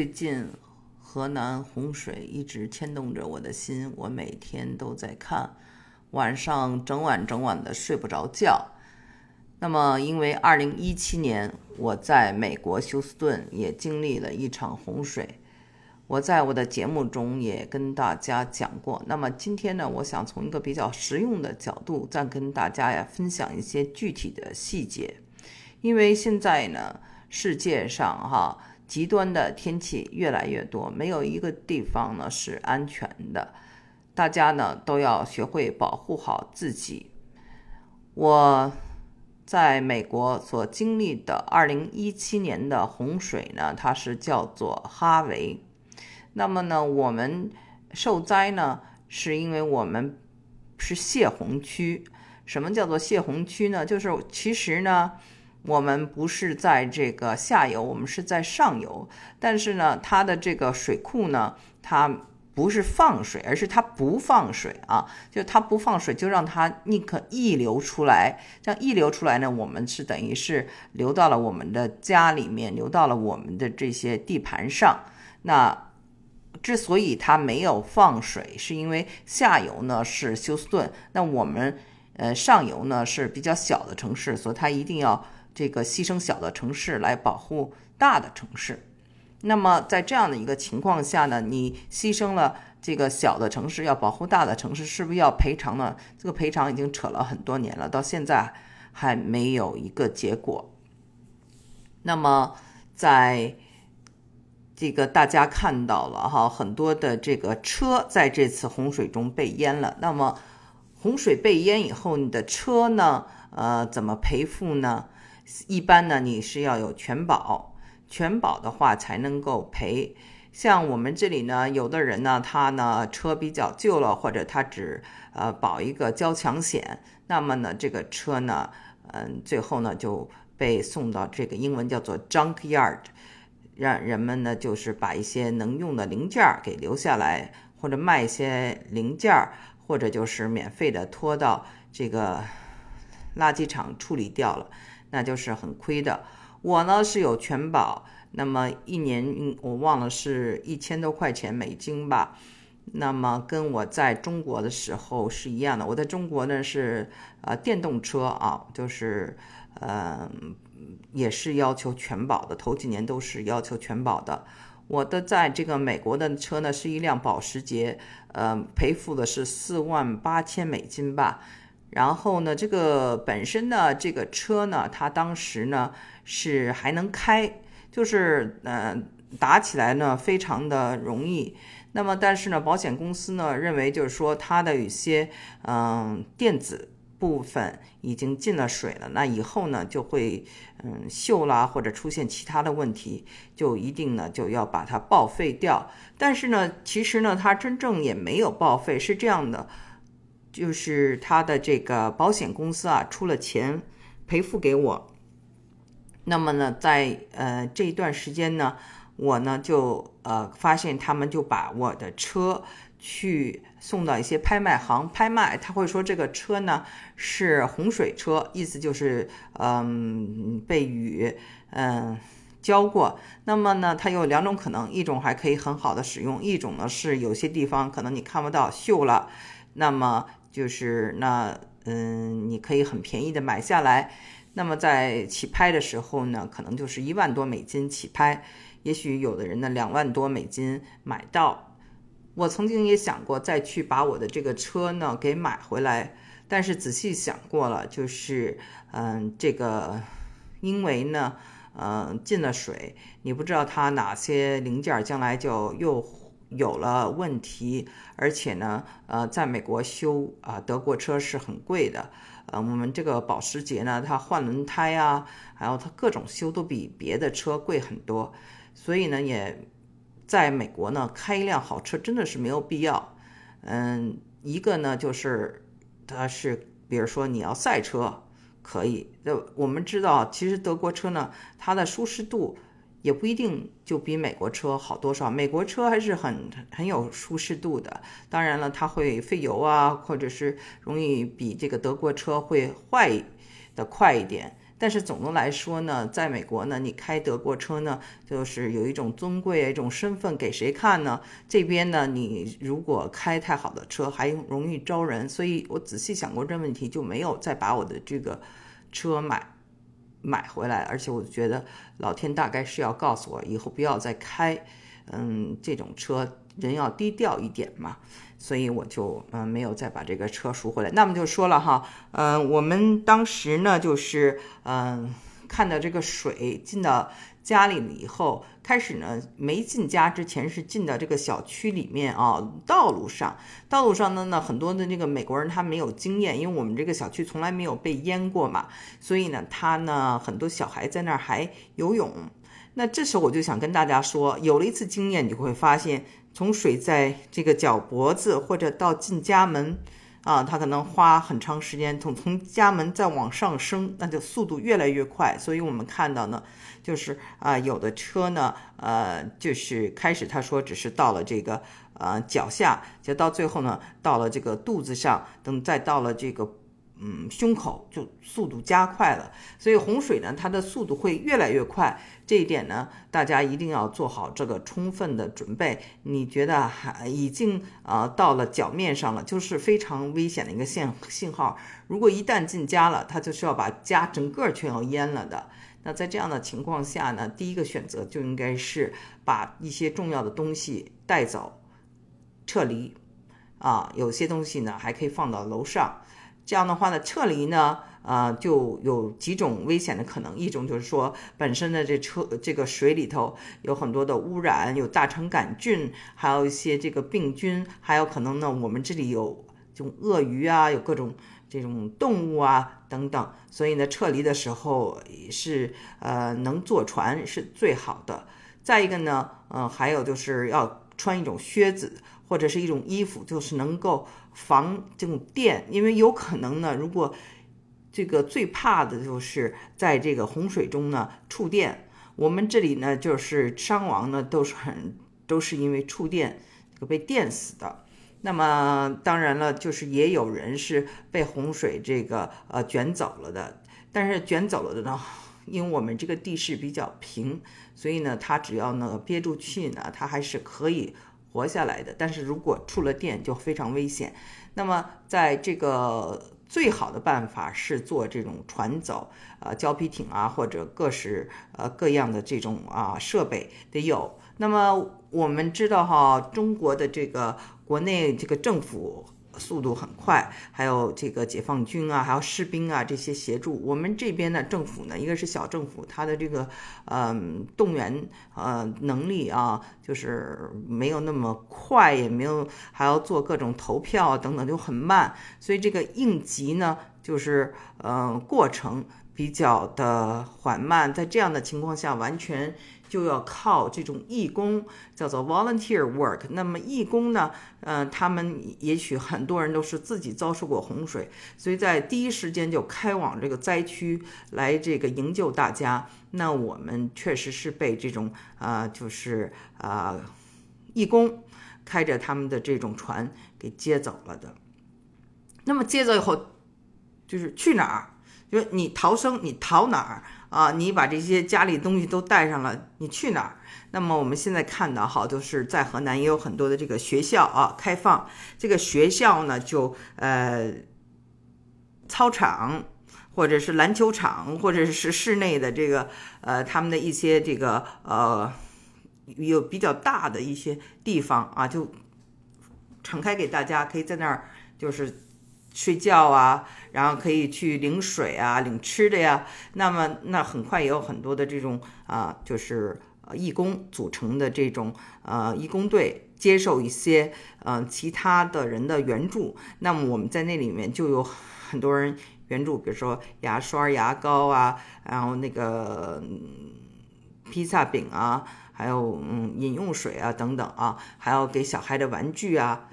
最近河南洪水一直牵动着我的心，我每天都在看，晚上整晚整晚的睡不着觉。那么，因为2017年我在美国休斯顿也经历了一场洪水，我在我的节目中也跟大家讲过。那么今天呢，我想从一个比较实用的角度，再跟大家呀分享一些具体的细节。因为现在呢，世界上哈。极端的天气越来越多，没有一个地方呢是安全的，大家呢都要学会保护好自己。我在美国所经历的2017年的洪水呢，它是叫做哈维。那么呢，我们受灾呢，是因为我们是泄洪区。什么叫做泄洪区呢？就是其实呢。我们不是在这个下游，我们是在上游。但是呢，它的这个水库呢，它不是放水，而是它不放水啊。就它不放水，就让它宁可溢流出来。这样溢流出来呢，我们是等于是流到了我们的家里面，流到了我们的这些地盘上。那之所以它没有放水，是因为下游呢是休斯顿，那我们呃上游呢是比较小的城市，所以它一定要。这个牺牲小的城市来保护大的城市，那么在这样的一个情况下呢，你牺牲了这个小的城市，要保护大的城市，是不是要赔偿呢？这个赔偿已经扯了很多年了，到现在还没有一个结果。那么在这个大家看到了哈，很多的这个车在这次洪水中被淹了。那么洪水被淹以后，你的车呢？呃，怎么赔付呢？一般呢，你是要有全保，全保的话才能够赔。像我们这里呢，有的人呢，他呢车比较旧了，或者他只呃保一个交强险，那么呢，这个车呢，嗯，最后呢就被送到这个英文叫做 junk yard，让人们呢就是把一些能用的零件给留下来，或者卖一些零件，或者就是免费的拖到这个垃圾场处理掉了。那就是很亏的。我呢是有全保，那么一年我忘了是一千多块钱美金吧。那么跟我在中国的时候是一样的。我在中国呢是呃电动车啊，就是呃也是要求全保的，头几年都是要求全保的。我的在这个美国的车呢是一辆保时捷，呃赔付的是四万八千美金吧。然后呢，这个本身呢，这个车呢，它当时呢是还能开，就是嗯打起来呢非常的容易。那么但是呢，保险公司呢认为就是说它的一些嗯电子部分已经进了水了，那以后呢就会嗯锈啦或者出现其他的问题，就一定呢就要把它报废掉。但是呢，其实呢它真正也没有报废，是这样的。就是他的这个保险公司啊，出了钱赔付给我。那么呢，在呃这一段时间呢，我呢就呃发现他们就把我的车去送到一些拍卖行拍卖，他会说这个车呢是洪水车，意思就是嗯被雨嗯浇过。那么呢，它有两种可能，一种还可以很好的使用，一种呢是有些地方可能你看不到锈了，那么。就是那，嗯，你可以很便宜的买下来。那么在起拍的时候呢，可能就是一万多美金起拍，也许有的人呢两万多美金买到。我曾经也想过再去把我的这个车呢给买回来，但是仔细想过了，就是，嗯，这个，因为呢，嗯，进了水，你不知道它哪些零件将来就又。有了问题，而且呢，呃，在美国修啊德国车是很贵的，呃，我们这个保时捷呢，它换轮胎啊，还有它各种修都比别的车贵很多，所以呢，也在美国呢开一辆好车真的是没有必要。嗯，一个呢就是它是，比如说你要赛车可以，那我们知道其实德国车呢它的舒适度。也不一定就比美国车好多少，美国车还是很很有舒适度的。当然了，它会费油啊，或者是容易比这个德国车会坏的快一点。但是总的来说呢，在美国呢，你开德国车呢，就是有一种尊贵、一种身份，给谁看呢？这边呢，你如果开太好的车，还容易招人。所以我仔细想过这问题，就没有再把我的这个车买买回来。而且我觉得老天大概是要告诉我，以后不要再开，嗯，这种车。人要低调一点嘛，所以我就嗯没有再把这个车赎回来。那么就说了哈，嗯，我们当时呢就是嗯看到这个水进到家里了以后，开始呢没进家之前是进到这个小区里面啊，道路上，道路上呢呢很多的那个美国人他没有经验，因为我们这个小区从来没有被淹过嘛，所以呢他呢很多小孩在那儿还游泳。那这时候我就想跟大家说，有了一次经验，你会发现。从水在这个脚脖子或者到进家门，啊，他可能花很长时间。从从家门再往上升，那就速度越来越快。所以我们看到呢，就是啊，有的车呢，呃，就是开始他说只是到了这个呃脚下，就到最后呢，到了这个肚子上，等再到了这个。嗯，胸口就速度加快了，所以洪水呢，它的速度会越来越快。这一点呢，大家一定要做好这个充分的准备。你觉得还已经呃到了脚面上了，就是非常危险的一个信信号。如果一旦进家了，它就是要把家整个全要淹了的。那在这样的情况下呢，第一个选择就应该是把一些重要的东西带走，撤离。啊，有些东西呢还可以放到楼上。这样的话呢，撤离呢，呃，就有几种危险的可能。一种就是说，本身的这车这个水里头有很多的污染，有大肠杆菌，还有一些这个病菌，还有可能呢，我们这里有这种鳄鱼啊，有各种这种动物啊等等。所以呢，撤离的时候是呃能坐船是最好的。再一个呢，嗯，还有就是要穿一种靴子或者是一种衣服，就是能够。防这种电，因为有可能呢，如果这个最怕的就是在这个洪水中呢触电。我们这里呢就是伤亡呢都是很都是因为触电这个被电死的。那么当然了，就是也有人是被洪水这个呃卷走了的。但是卷走了的呢，因为我们这个地势比较平，所以呢，它只要呢憋住气呢，它还是可以。活下来的，但是如果触了电就非常危险。那么，在这个最好的办法是做这种船走，呃，胶皮艇啊，或者各式呃各样的这种啊设备得有。那么我们知道哈，中国的这个国内这个政府。速度很快，还有这个解放军啊，还有士兵啊，这些协助我们这边的政府呢，一个是小政府，它的这个嗯动员呃能力啊，就是没有那么快，也没有还要做各种投票等等，就很慢，所以这个应急呢，就是嗯过程比较的缓慢，在这样的情况下，完全。就要靠这种义工，叫做 volunteer work。那么义工呢，嗯，他们也许很多人都是自己遭受过洪水，所以在第一时间就开往这个灾区来这个营救大家。那我们确实是被这种啊，就是啊，义工开着他们的这种船给接走了的。那么接走以后，就是去哪儿？就是你逃生，你逃哪儿？啊，你把这些家里东西都带上了，你去哪儿？那么我们现在看到，哈，就是在河南也有很多的这个学校啊开放。这个学校呢，就呃，操场或者是篮球场，或者是室内的这个呃，他们的一些这个呃，有比较大的一些地方啊，就敞开给大家，可以在那儿就是。睡觉啊，然后可以去领水啊，领吃的呀。那么，那很快也有很多的这种啊，就是义工组成的这种呃义工队，接受一些呃其他的人的援助。那么我们在那里面就有很多人援助，比如说牙刷、牙膏啊，然后那个披萨饼啊，还有嗯饮用水啊等等啊，还有给小孩的玩具啊。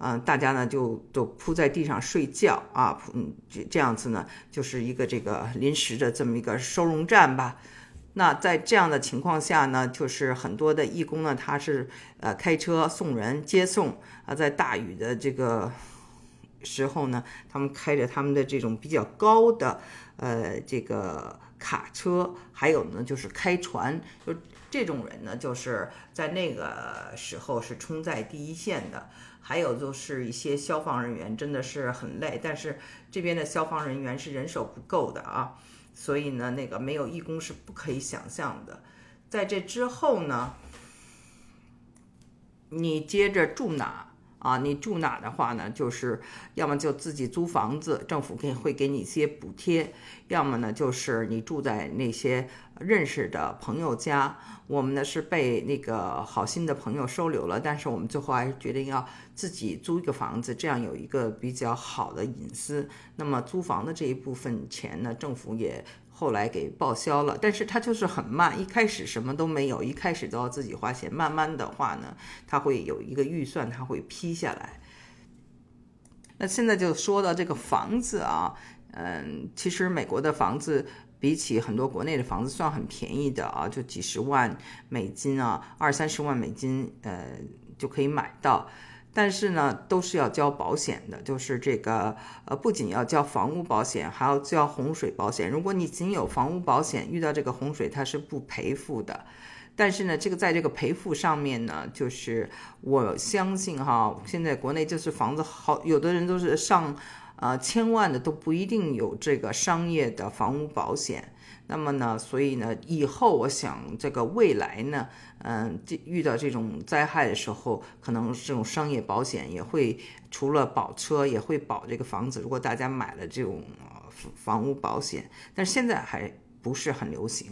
嗯，大家呢就都铺在地上睡觉啊，嗯，这这样子呢，就是一个这个临时的这么一个收容站吧。那在这样的情况下呢，就是很多的义工呢，他是呃开车送人接送啊，在大雨的这个时候呢，他们开着他们的这种比较高的呃这个卡车，还有呢就是开船，就这种人呢，就是在那个时候是冲在第一线的。还有就是一些消防人员真的是很累，但是这边的消防人员是人手不够的啊，所以呢，那个没有义工是不可以想象的。在这之后呢，你接着住哪？啊，你住哪的话呢？就是要么就自己租房子，政府给会给你一些补贴；要么呢，就是你住在那些认识的朋友家。我们呢是被那个好心的朋友收留了，但是我们最后还是决定要自己租一个房子，这样有一个比较好的隐私。那么租房的这一部分钱呢，政府也。后来给报销了，但是它就是很慢，一开始什么都没有，一开始都要自己花钱，慢慢的话呢，它会有一个预算，它会批下来。那现在就说到这个房子啊，嗯，其实美国的房子比起很多国内的房子算很便宜的啊，就几十万美金啊，二三十万美金，呃，就可以买到。但是呢，都是要交保险的，就是这个，呃，不仅要交房屋保险，还要交洪水保险。如果你仅有房屋保险，遇到这个洪水，它是不赔付的。但是呢，这个在这个赔付上面呢，就是我相信哈，现在国内就是房子好，有的人都是上，呃，千万的都不一定有这个商业的房屋保险。那么呢，所以呢，以后我想这个未来呢，嗯，这遇到这种灾害的时候，可能这种商业保险也会除了保车，也会保这个房子。如果大家买了这种房屋保险，但是现在还不是很流行。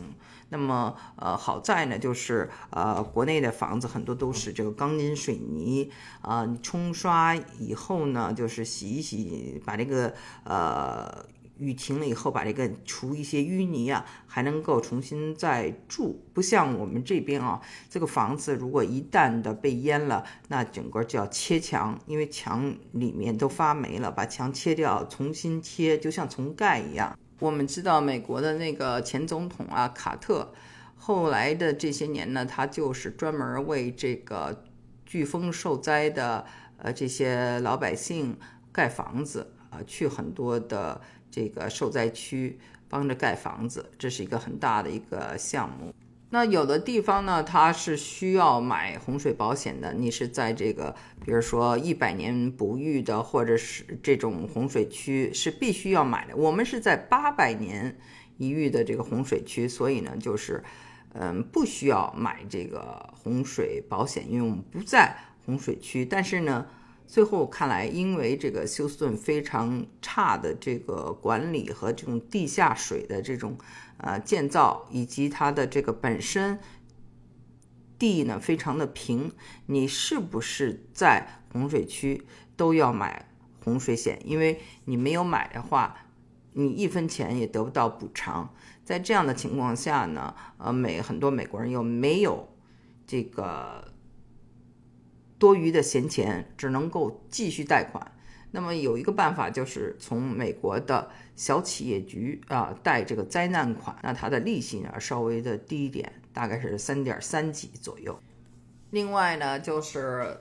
那么，呃，好在呢，就是呃，国内的房子很多都是这个钢筋水泥啊，你冲刷以后呢，就是洗一洗，把这个呃。雨停了以后，把这个除一些淤泥啊，还能够重新再住。不像我们这边啊，这个房子如果一旦的被淹了，那整个就要切墙，因为墙里面都发霉了，把墙切掉，重新切，就像重盖一样。我们知道美国的那个前总统啊，卡特，后来的这些年呢，他就是专门为这个飓风受灾的呃这些老百姓盖房子啊，去很多的。这个受灾区帮着盖房子，这是一个很大的一个项目。那有的地方呢，它是需要买洪水保险的。你是在这个，比如说一百年不遇的，或者是这种洪水区是必须要买的。我们是在八百年一遇的这个洪水区，所以呢，就是嗯，不需要买这个洪水保险，因为我们不在洪水区。但是呢。最后看来，因为这个休斯顿非常差的这个管理和这种地下水的这种呃建造，以及它的这个本身地呢非常的平，你是不是在洪水区都要买洪水险？因为你没有买的话，你一分钱也得不到补偿。在这样的情况下呢，呃，美很多美国人又没有这个。多余的闲钱只能够继续贷款。那么有一个办法，就是从美国的小企业局啊贷这个灾难款，那它的利息呢稍微的低一点，大概是三点三几左右。另外呢，就是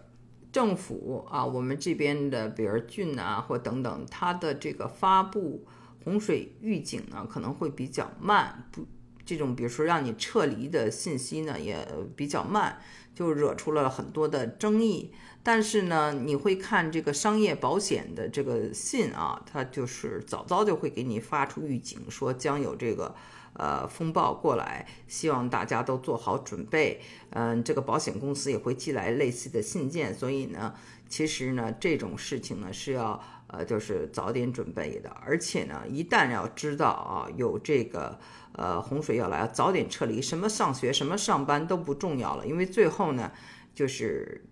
政府啊，我们这边的比如郡啊或等等，它的这个发布洪水预警呢可能会比较慢，不这种比如说让你撤离的信息呢也比较慢。就惹出了很多的争议，但是呢，你会看这个商业保险的这个信啊，它就是早早就会给你发出预警，说将有这个呃风暴过来，希望大家都做好准备。嗯，这个保险公司也会寄来类似的信件，所以呢，其实呢，这种事情呢是要呃就是早点准备的，而且呢，一旦要知道啊有这个。呃，洪水要来，早点撤离。什么上学，什么上班都不重要了，因为最后呢，就是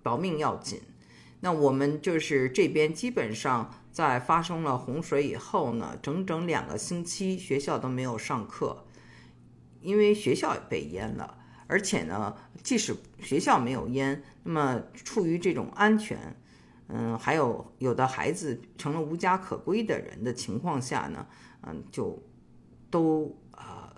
保命要紧。那我们就是这边基本上在发生了洪水以后呢，整整两个星期学校都没有上课，因为学校也被淹了。而且呢，即使学校没有淹，那么出于这种安全，嗯，还有有的孩子成了无家可归的人的情况下呢，嗯，就。都啊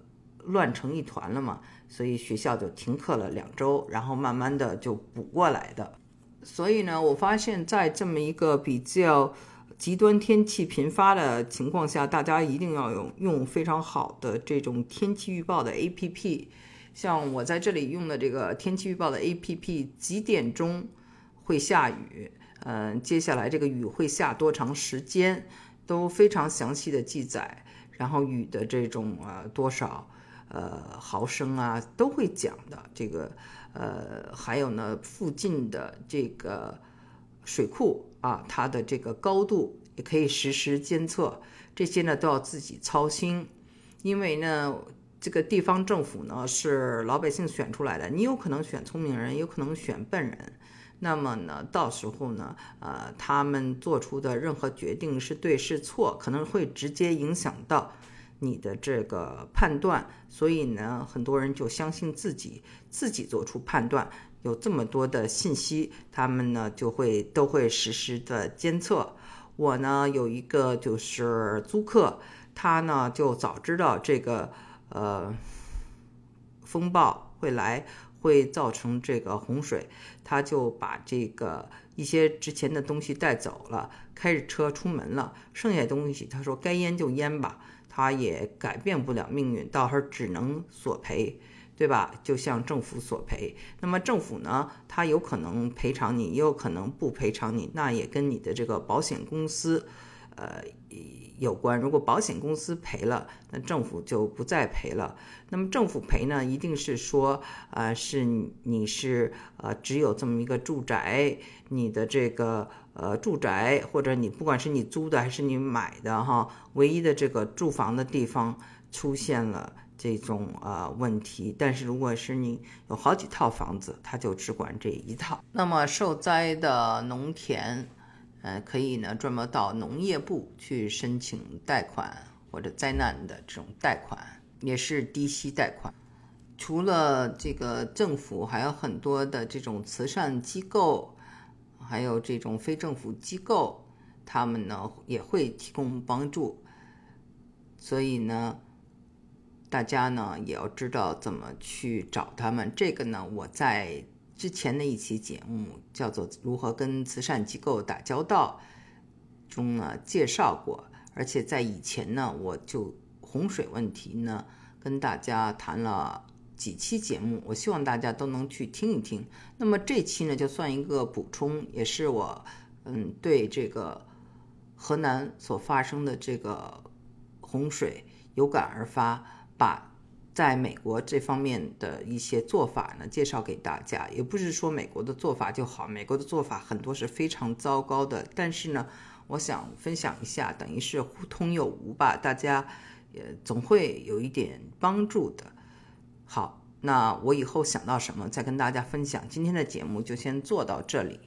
乱成一团了嘛，所以学校就停课了两周，然后慢慢的就补过来的。所以呢，我发现，在这么一个比较极端天气频发的情况下，大家一定要用用非常好的这种天气预报的 APP。像我在这里用的这个天气预报的 APP，几点钟会下雨？嗯，接下来这个雨会下多长时间，都非常详细的记载。然后雨的这种呃多少呃毫升啊，都会讲的。这个呃还有呢，附近的这个水库啊，它的这个高度也可以实时监测。这些呢都要自己操心，因为呢。这个地方政府呢是老百姓选出来的，你有可能选聪明人，有可能选笨人。那么呢，到时候呢，呃，他们做出的任何决定是对是错，可能会直接影响到你的这个判断。所以呢，很多人就相信自己，自己做出判断。有这么多的信息，他们呢就会都会实时的监测。我呢有一个就是租客，他呢就早知道这个。呃，风暴会来，会造成这个洪水，他就把这个一些值钱的东西带走了，开着车出门了。剩下东西，他说该淹就淹吧，他也改变不了命运，到时候只能索赔，对吧？就向政府索赔。那么政府呢，他有可能赔偿你，也有可能不赔偿你，那也跟你的这个保险公司。呃，有关。如果保险公司赔了，那政府就不再赔了。那么政府赔呢，一定是说，呃，是你是呃只有这么一个住宅，你的这个呃住宅，或者你不管是你租的还是你买的哈，唯一的这个住房的地方出现了这种呃问题。但是如果是你有好几套房子，他就只管这一套。那么受灾的农田。呃，可以呢，专门到农业部去申请贷款或者灾难的这种贷款，也是低息贷款。除了这个政府，还有很多的这种慈善机构，还有这种非政府机构，他们呢也会提供帮助。所以呢，大家呢也要知道怎么去找他们。这个呢，我在。之前的一期节目叫做《如何跟慈善机构打交道》中呢介绍过，而且在以前呢我就洪水问题呢跟大家谈了几期节目，我希望大家都能去听一听。那么这期呢就算一个补充，也是我嗯对这个河南所发生的这个洪水有感而发，把。在美国这方面的一些做法呢，介绍给大家，也不是说美国的做法就好，美国的做法很多是非常糟糕的。但是呢，我想分享一下，等于是互通有无吧，大家也总会有一点帮助的。好，那我以后想到什么再跟大家分享。今天的节目就先做到这里。